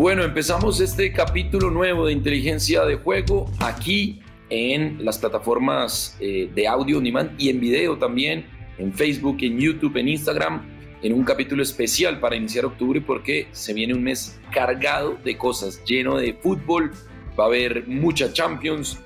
Bueno, empezamos este capítulo nuevo de inteligencia de juego aquí en las plataformas eh, de audio on demand y en video también, en Facebook, en YouTube, en Instagram, en un capítulo especial para iniciar octubre porque se viene un mes cargado de cosas, lleno de fútbol, va a haber mucha Champions,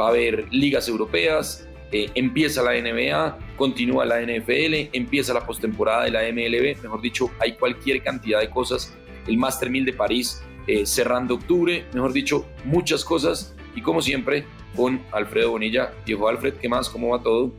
va a haber ligas europeas, eh, empieza la NBA, continúa la NFL, empieza la postemporada de la MLB, mejor dicho, hay cualquier cantidad de cosas, el Master 1000 de París eh, cerrando octubre, mejor dicho, muchas cosas y como siempre con Alfredo Bonilla. Viejo Alfred, ¿qué más? ¿Cómo va todo?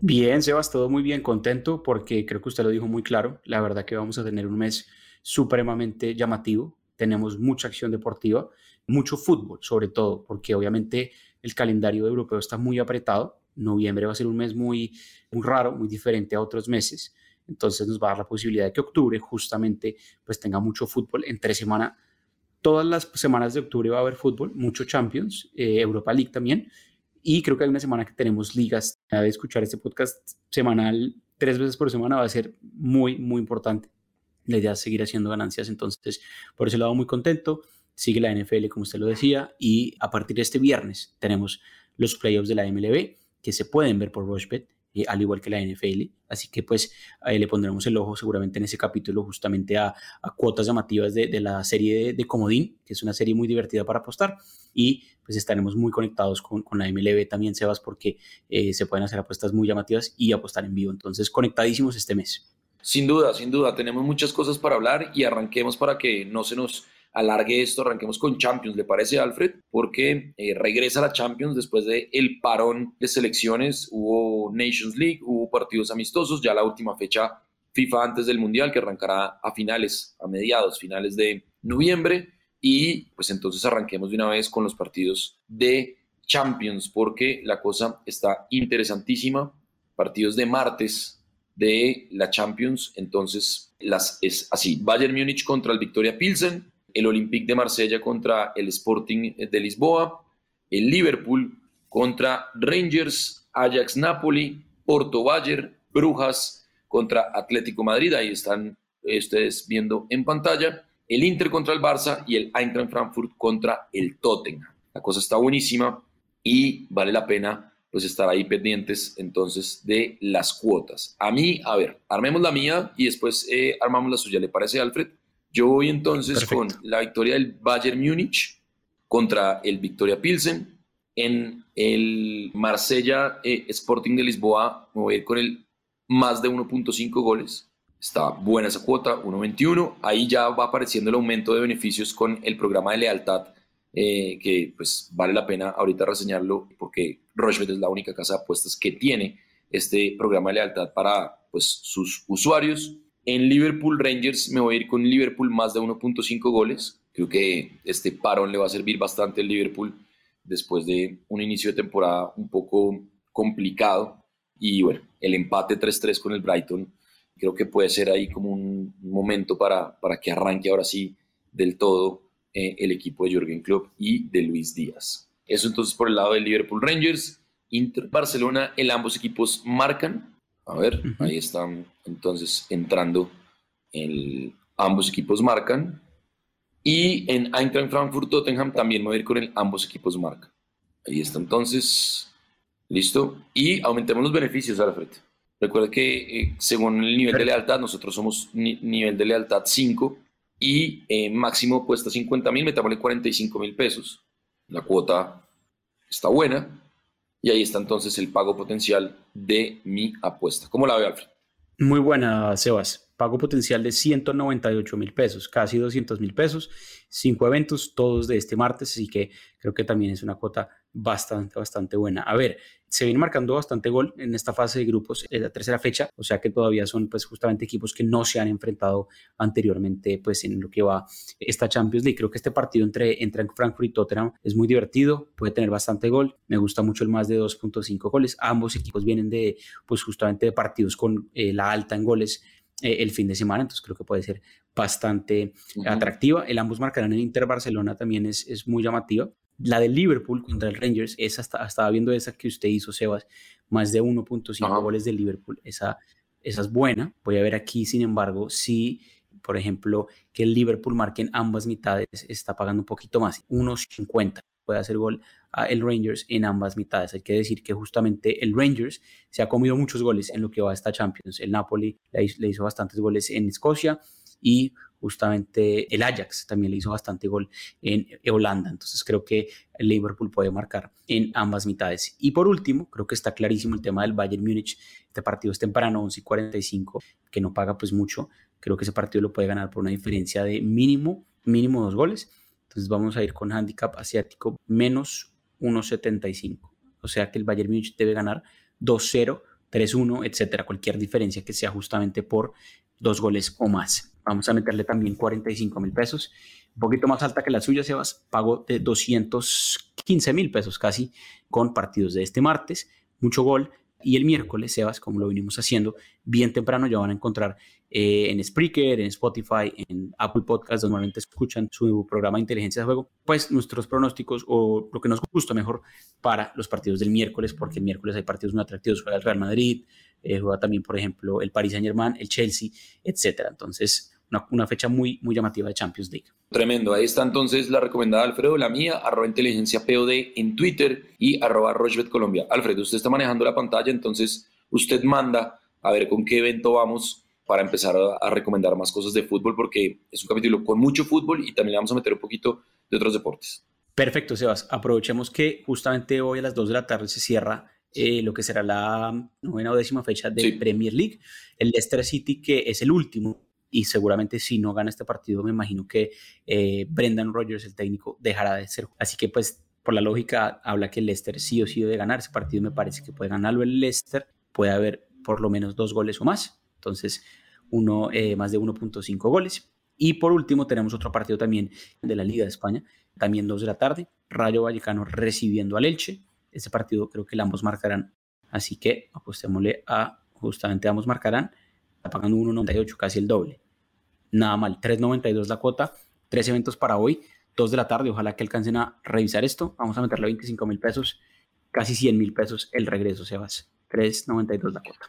Bien, Sebas, todo muy bien, contento porque creo que usted lo dijo muy claro. La verdad que vamos a tener un mes supremamente llamativo. Tenemos mucha acción deportiva, mucho fútbol, sobre todo, porque obviamente el calendario europeo está muy apretado. Noviembre va a ser un mes muy, muy raro, muy diferente a otros meses. Entonces nos va a dar la posibilidad de que octubre justamente pues tenga mucho fútbol. Entre semana, todas las semanas de octubre va a haber fútbol, mucho Champions, eh, Europa League también. Y creo que hay una semana que tenemos ligas. De escuchar este podcast semanal tres veces por semana va a ser muy, muy importante. La idea es seguir haciendo ganancias. Entonces, por ese lado, muy contento. Sigue la NFL, como usted lo decía. Y a partir de este viernes tenemos los playoffs de la MLB que se pueden ver por Rochebet eh, al igual que la NFL. Así que pues le pondremos el ojo seguramente en ese capítulo justamente a, cuotas llamativas de, la serie de, Comodín, que es una serie muy divertida para apostar. Y pues estaremos muy conectados con, la MLB también, Sebas, porque eh, se pueden hacer apuestas muy llamativas y apostar en vivo. Entonces, conectadísimos este mes. Sin duda, sin duda, tenemos muchas cosas para hablar y arranquemos para que no se nos alargue esto, arranquemos con Champions, ¿le parece Alfred? Porque eh, regresa la Champions después de el parón de selecciones, hubo Nations League, hubo partidos amistosos, ya la última fecha FIFA antes del Mundial que arrancará a finales, a mediados, finales de noviembre. Y pues entonces arranquemos de una vez con los partidos de Champions porque la cosa está interesantísima, partidos de martes de la Champions, entonces las es así, Bayern Múnich contra el Victoria Pilsen, el Olympique de Marsella contra el Sporting de Lisboa, el Liverpool contra Rangers, Ajax Napoli, Porto Bayer, Brujas contra Atlético Madrid, ahí están ustedes viendo en pantalla, el Inter contra el Barça y el Eintracht Frankfurt contra el Tottenham. La cosa está buenísima y vale la pena pues estar ahí pendientes entonces de las cuotas. A mí, a ver, armemos la mía y después eh, armamos la suya, ¿le parece Alfred? Yo voy entonces con la victoria del Bayern Múnich contra el Victoria Pilsen. En el Marsella eh, Sporting de Lisboa me voy a ir con el más de 1.5 goles. Está buena esa cuota, 1.21. Ahí ya va apareciendo el aumento de beneficios con el programa de lealtad, eh, que pues vale la pena ahorita reseñarlo porque Rochefort es la única casa de apuestas que tiene este programa de lealtad para pues sus usuarios. En Liverpool Rangers me voy a ir con Liverpool más de 1.5 goles. Creo que este parón le va a servir bastante al Liverpool después de un inicio de temporada un poco complicado. Y bueno, el empate 3-3 con el Brighton creo que puede ser ahí como un momento para, para que arranque ahora sí del todo eh, el equipo de Jürgen Klopp y de Luis Díaz. Eso entonces por el lado del Liverpool Rangers. Inter Barcelona, el ambos equipos marcan a ver, ahí están entonces entrando. El, ambos equipos marcan. Y en Eintracht Frankfurt Tottenham también me voy a ir con el ambos equipos marcan. Ahí está entonces. Listo. Y aumentemos los beneficios, Alfred. Recuerda que eh, según el nivel de lealtad, nosotros somos nivel de lealtad 5 y eh, máximo cuesta 50 mil, metámosle 45 mil pesos. La cuota está buena. Y ahí está entonces el pago potencial de mi apuesta. ¿Cómo la ve, Alfred? Muy buena, Sebas. Pago potencial de 198 mil pesos, casi 200 mil pesos. Cinco eventos, todos de este martes, así que creo que también es una cuota bastante, bastante buena. A ver, se viene marcando bastante gol en esta fase de grupos, en la tercera fecha, o sea que todavía son pues justamente equipos que no se han enfrentado anteriormente pues en lo que va esta Champions League. Creo que este partido entre, entre Frankfurt y Tottenham es muy divertido, puede tener bastante gol, me gusta mucho el más de 2.5 goles, ambos equipos vienen de pues justamente de partidos con eh, la alta en goles eh, el fin de semana, entonces creo que puede ser bastante atractiva. El ambos marcarán en Inter Barcelona también es, es muy llamativa. La de Liverpool contra el Rangers, esa estaba viendo esa que usted hizo, Sebas, más de 1.5 goles de Liverpool, esa, esa es buena. Voy a ver aquí, sin embargo, si por ejemplo, que el Liverpool marque en ambas mitades, está pagando un poquito más, 1.50 puede hacer gol el Rangers en ambas mitades. Hay que decir que justamente el Rangers se ha comido muchos goles en lo que va a esta Champions. El Napoli le hizo bastantes goles en Escocia y justamente el Ajax también le hizo bastante gol en Holanda. Entonces creo que el Liverpool puede marcar en ambas mitades. Y por último, creo que está clarísimo el tema del Bayern Múnich. Este partido es temprano, 11 y 45, que no paga pues mucho. Creo que ese partido lo puede ganar por una diferencia de mínimo, mínimo dos goles. Entonces vamos a ir con handicap asiático menos 1.75. O sea que el Bayern Múnich debe ganar 2-0, 3-1, etcétera. Cualquier diferencia que sea justamente por dos goles o más. Vamos a meterle también 45 mil pesos. Un poquito más alta que la suya, Sebas. Pago de 215 mil pesos casi con partidos de este martes. Mucho gol. Y el miércoles, Sebas, como lo venimos haciendo, bien temprano ya van a encontrar eh, en Spreaker, en Spotify, en Apple Podcasts, normalmente escuchan su programa de inteligencia de juego, pues nuestros pronósticos o lo que nos gusta mejor para los partidos del miércoles, porque el miércoles hay partidos muy atractivos, juega el Real Madrid, eh, juega también, por ejemplo, el Paris Saint Germain, el Chelsea, etcétera. Entonces, una, fecha muy, muy llamativa de Champions League. Tremendo. Ahí está entonces la recomendada Alfredo, la mía, arroba inteligencia POD en Twitter y arroba Colombia. Alfredo, usted está manejando la pantalla, entonces usted manda a ver con qué evento vamos para empezar a, recomendar más cosas de fútbol, porque es un capítulo con mucho fútbol y también le vamos a meter un poquito de otros deportes. Perfecto, Sebas. Aprovechemos que justamente hoy a las 2 de la tarde se cierra eh, lo que será la novena o décima fecha de Premier League. El Leicester City, que es el último, y seguramente si no gana este partido, me imagino que eh, Brendan Rodgers, el técnico, dejará de ser. Así que pues por la lógica habla que el Leicester sí o sí debe ganar. Ese partido me parece que puede ganarlo el Leicester. Puede haber por lo menos dos goles o más. Entonces, uno, eh, más de 1.5 goles. Y por último, tenemos otro partido también de la Liga de España, también dos de la tarde. Rayo Vallecano recibiendo al Elche. Ese partido creo que ambos marcarán. Así que apostémosle a justamente ambos marcarán. Está pagando 1.98, casi el doble. Nada mal, 3.92 la cuota. Tres eventos para hoy, dos de la tarde. Ojalá que alcancen a revisar esto. Vamos a meterle 25 mil pesos, casi 100 mil pesos el regreso, Sebas. 3.92 la cuota.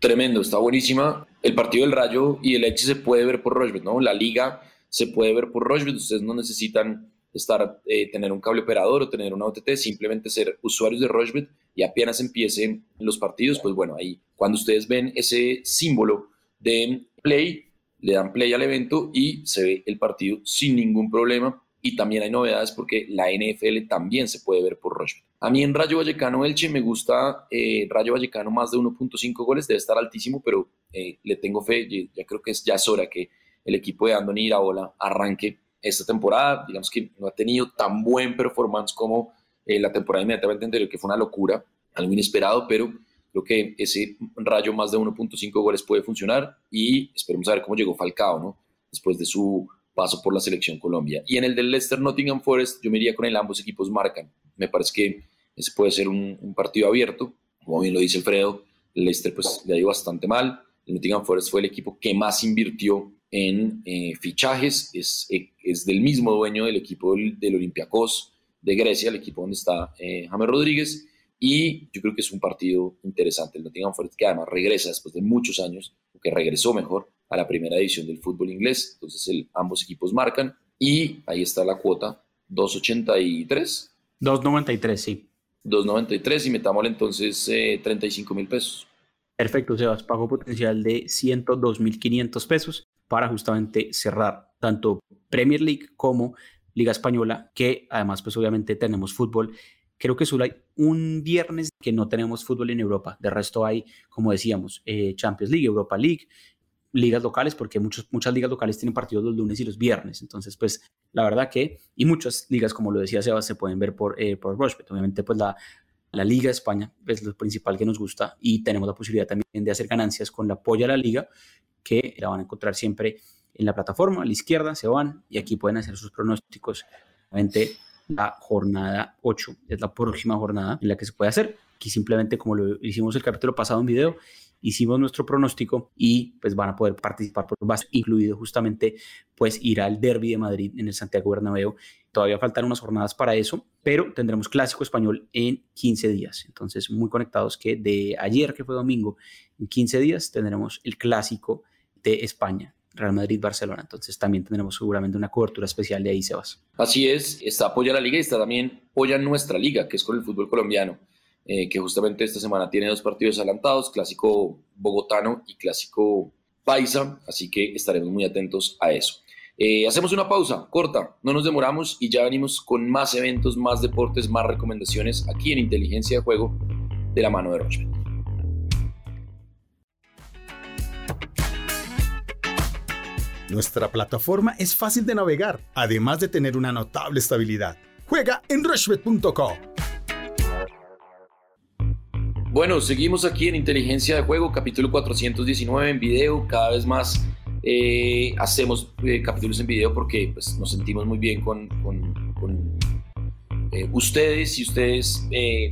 Tremendo, está buenísima. El partido del Rayo y el Eche se puede ver por Rochebet, ¿no? La liga se puede ver por Rochebet. Ustedes no necesitan estar, eh, tener un cable operador o tener una OTT, simplemente ser usuarios de Rochebet y apenas empiecen los partidos, pues bueno, ahí cuando ustedes ven ese símbolo de play, le dan play al evento y se ve el partido sin ningún problema. Y también hay novedades porque la NFL también se puede ver por Rochebet. A mí en Rayo Vallecano Elche me gusta eh, Rayo Vallecano más de 1.5 goles, debe estar altísimo, pero eh, le tengo fe, ya, creo que es, ya es hora que el equipo de Andoni Iraola arranque esta temporada. Digamos que no ha tenido tan buen performance como eh, la temporada inmediatamente anterior, que fue una locura, algo inesperado, pero creo que ese rayo más de 1.5 goles puede funcionar y esperemos a ver cómo llegó Falcao, ¿no? Después de su paso por la selección Colombia. Y en el del Leicester Nottingham Forest, yo me iría con el ambos equipos marcan. Me parece que ese puede ser un, partido abierto. Como bien lo dice Alfredo, el Leicester pues le ha ido bastante mal. El Nottingham Forest fue el equipo que más invirtió en eh, fichajes. Es, eh, es del mismo dueño del equipo del, Olympiacos de Grecia, el equipo donde está eh, James Rodríguez. Y yo creo que es un partido interesante. El Nottingham Forest que además regresa después de muchos años, que regresó mejor a la primera edición del fútbol inglés. Entonces el, ambos equipos marcan y ahí está la cuota 2.83. 2.93, sí. 2.93 y metámosle entonces 35 eh, mil pesos. Perfecto, Sebas. Pago potencial de 102.500 pesos para justamente cerrar tanto Premier League como Liga Española, que además pues obviamente tenemos fútbol. Creo que solo hay un viernes que no tenemos fútbol en Europa. De resto hay, como decíamos, eh, Champions League, Europa League, ligas locales, porque muchos, muchas ligas locales tienen partidos los lunes y los viernes. Entonces, pues la verdad que, y muchas ligas, como lo decía Sebas, se pueden ver por, eh, por Obviamente, pues la, la Liga de España es lo principal que nos gusta y tenemos la posibilidad también de hacer ganancias con la apoyo a la liga, que la van a encontrar siempre en la plataforma, a la izquierda, se van y aquí pueden hacer sus pronósticos. Obviamente, la jornada 8 es la próxima jornada en la que se puede hacer. Aquí simplemente, como lo hicimos el capítulo pasado en video, hicimos nuestro pronóstico y pues van a poder participar por base, incluido justamente pues ir al Derby de Madrid en el Santiago Bernabéu. Todavía faltan unas jornadas para eso, pero tendremos clásico español en 15 días. Entonces, muy conectados que de ayer, que fue domingo, en 15 días tendremos el clásico de España. Real Madrid-Barcelona. Entonces también tendremos seguramente una cobertura especial de ahí, Sebas. Así es, está apoya la liga y está también apoya nuestra liga, que es con el fútbol colombiano, eh, que justamente esta semana tiene dos partidos adelantados, clásico bogotano y clásico paisa, así que estaremos muy atentos a eso. Eh, hacemos una pausa corta, no nos demoramos y ya venimos con más eventos, más deportes, más recomendaciones aquí en Inteligencia de Juego de la mano de Roche. Nuestra plataforma es fácil de navegar, además de tener una notable estabilidad. Juega en rushbet.com. Bueno, seguimos aquí en Inteligencia de Juego, capítulo 419 en video, cada vez más eh, hacemos eh, capítulos en video porque pues, nos sentimos muy bien con, eh, ustedes y ustedes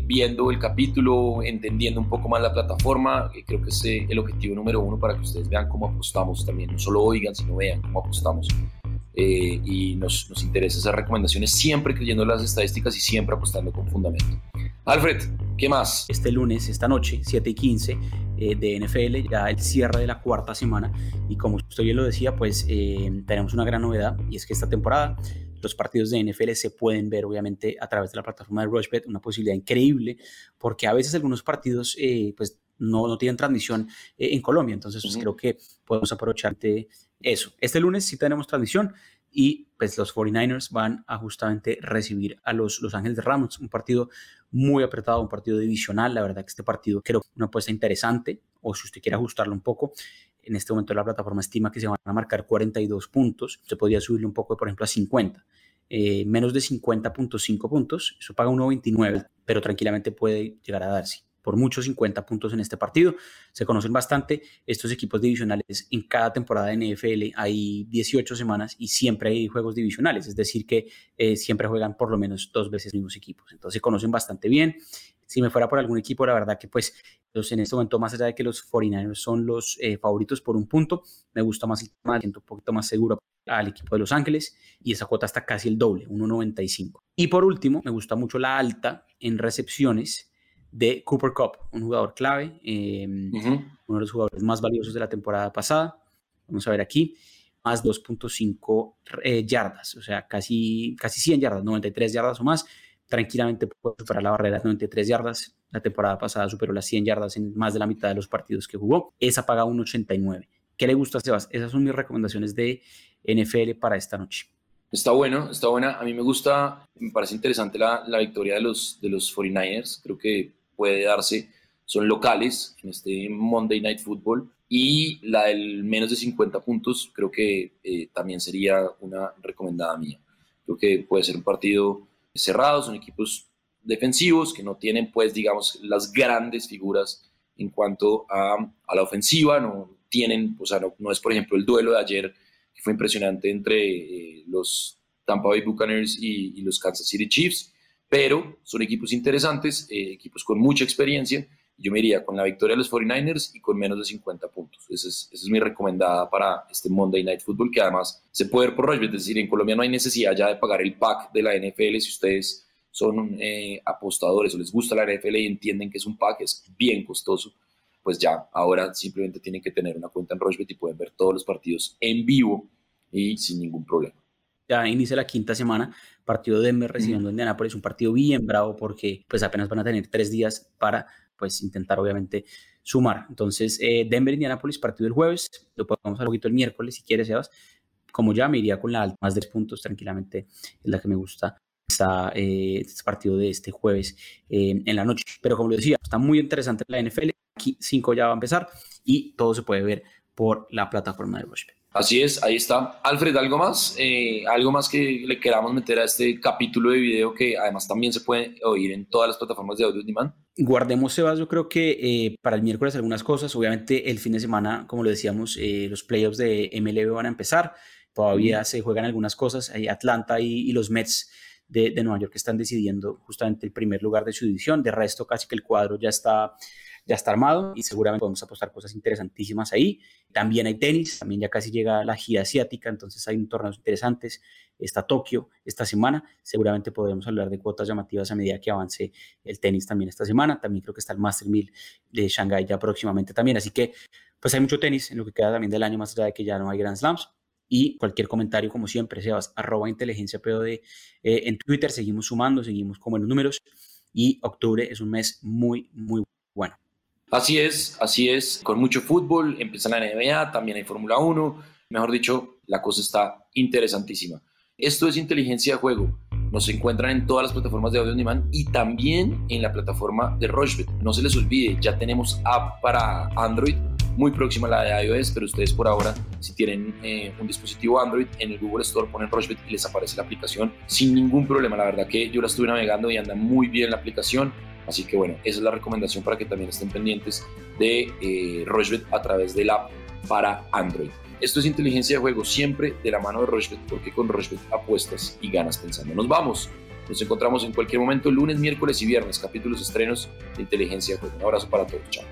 viendo el capítulo, entendiendo un poco más la plataforma. creo que es el objetivo número uno para que ustedes vean cómo apostamos también. No solo oigan, sino vean cómo apostamos. y nos, nos interesa esas recomendaciones siempre creyendo las estadísticas y siempre apostando con fundamento. Alfred, ¿qué más? Este lunes, esta noche, 7 y 15 eh, de NFL, ya el cierre de la cuarta semana. Y como usted bien lo decía, pues eh, tenemos una gran novedad y es que esta temporada los partidos de NFL se pueden ver obviamente a través de la plataforma de Rushbet, una posibilidad increíble porque a veces algunos partidos eh, pues no, no tienen transmisión en Colombia, entonces pues, creo que podemos aprovechar de eso. Este lunes sí tenemos transmisión, y pues los 49ers van a justamente recibir a los Los Ángeles Rams, un partido muy apretado, un partido divisional, la verdad que este partido creo que una apuesta interesante, o si usted quiere ajustarlo un poco, en este momento la plataforma estima que se van a marcar 42 puntos, se podría subirle un poco, por ejemplo, a 50. Eh, menos de 50.5 puntos, eso paga 1.29, pero tranquilamente puede llegar a darse por muchos 50 puntos en este partido. Se conocen bastante estos equipos divisionales. En cada temporada de NFL hay 18 semanas y siempre hay juegos divisionales, es decir, que eh, siempre juegan por lo menos dos veces los mismos equipos. Entonces se conocen bastante bien. Si me fuera por algún equipo, la verdad que pues en este momento, más allá de que los 49ers son los eh, favoritos por un punto, me gusta más el tema, siento un poquito más seguro al equipo de Los Ángeles y esa cuota está casi el doble, 1.95. Y por último, me gusta mucho la alta en recepciones de Cooper Cup, un jugador clave, em, uno de los jugadores más valiosos de la temporada pasada. Vamos a ver aquí, más 2.5 eh, yardas, o sea, casi, casi 100 yardas, 93 yardas o más. Tranquilamente puede superar la barrera de 93 yardas. La temporada pasada superó las 100 yardas en más de la mitad de los partidos que jugó. Esa paga 1.89. ¿Qué le gusta a Sebas? Esas son mis recomendaciones de NFL para esta noche. Está bueno, está buena. A mí me gusta, me parece interesante la, la victoria de los, de los 49ers. Creo que puede darse son locales en este Monday Night Football y la del menos de 50 puntos creo que eh, también sería una recomendada mía. Creo que puede ser un partido cerrado, son equipos defensivos que no tienen pues digamos las grandes figuras en cuanto a, a la ofensiva, no tienen, o sea, no, es por ejemplo el duelo de ayer que fue impresionante entre eh, los Tampa Bay Buccaneers y, y los Kansas City Chiefs, pero son equipos interesantes, eh, equipos con mucha experiencia. Yo me iría con la victoria de los 49ers y con menos de 50 puntos. Esa es, mi recomendada para este Monday Night Football, que además se puede ver por Rushbet. Es decir, en Colombia no hay necesidad ya de pagar el pack de la NFL si ustedes son eh, apostadores o les gusta la NFL y entienden que es un pack, es bien costoso, pues ya ahora simplemente tienen que tener una cuenta en Rushbet y pueden ver todos los partidos en vivo y sin ningún problema ya inicia la quinta semana, partido de Denver recibiendo a Indianapolis, un partido bien bravo porque pues apenas van a tener tres días para pues intentar obviamente sumar. Entonces, eh, Denver, Indianapolis, partido el jueves, lo podemos hacer un poquito el miércoles si quieres, Sebas. Como ya me iría con la alta, más de puntos tranquilamente, es la que me gusta esta, eh, este partido de este jueves eh, en la noche. Pero como lo decía, está muy interesante la NFL. Aquí 5 ya va a empezar y todo se puede ver por la plataforma de Rushbet. Así es, ahí está. Alfred, ¿algo más? Eh, ¿Algo más que le queramos meter a este capítulo de video que además también se puede oír en todas las plataformas de audio demand? Guardemos, Sebas, yo creo que eh, para el miércoles algunas cosas. Obviamente el fin de semana, como lo decíamos, eh, los playoffs de MLB van a empezar. Todavía se juegan algunas cosas. Hay Atlanta y, los Mets de, de Nueva York que están decidiendo justamente el primer lugar de su división. De resto, casi que el cuadro ya está ya está armado y seguramente podemos apostar cosas interesantísimas ahí. También hay tenis, también ya casi llega la gira asiática, entonces hay torneos interesantes. Está Tokio esta semana, seguramente podremos hablar de cuotas llamativas a medida que avance el tenis también esta semana. También creo que está el Master 1000 de Shanghai ya próximamente también. Así que pues hay mucho tenis en lo que queda también del año, más allá de que ya no hay Grand Slams. Y cualquier comentario, como siempre, Sebas, arroba inteligencia POD eh, en Twitter. Seguimos sumando, seguimos como en los números. Y octubre es un mes muy, muy bueno. Así es, así es. Con mucho fútbol, empieza la NBA, también hay Fórmula 1. Mejor dicho, la cosa está interesantísima. Esto es inteligencia de juego. Nos encuentran en todas las plataformas de audio on demand y también en la plataforma de Rochebet. No se les olvide, ya tenemos app para Android muy próxima a la de iOS, pero ustedes por ahora, si tienen eh, un dispositivo Android, en el Google Store ponen Rochebet y les aparece la aplicación sin ningún problema. La verdad que yo la estuve navegando y anda muy bien la aplicación. Así que bueno, esa es la recomendación para que también estén pendientes de eh, a través del app para Android. Esto es inteligencia de juego siempre de la mano de Rochebet, porque con Rochebet apuestas y ganas pensando. Nos vamos. Nos encontramos en cualquier momento, lunes, miércoles y viernes, capítulos estrenos de inteligencia de juego. Un abrazo para todos. Chao.